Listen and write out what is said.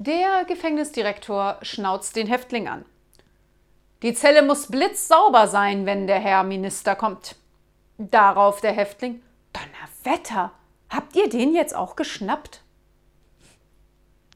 Der Gefängnisdirektor schnauzt den Häftling an. Die Zelle muss blitzsauber sein, wenn der Herr Minister kommt. Darauf der Häftling: Donnerwetter, habt ihr den jetzt auch geschnappt?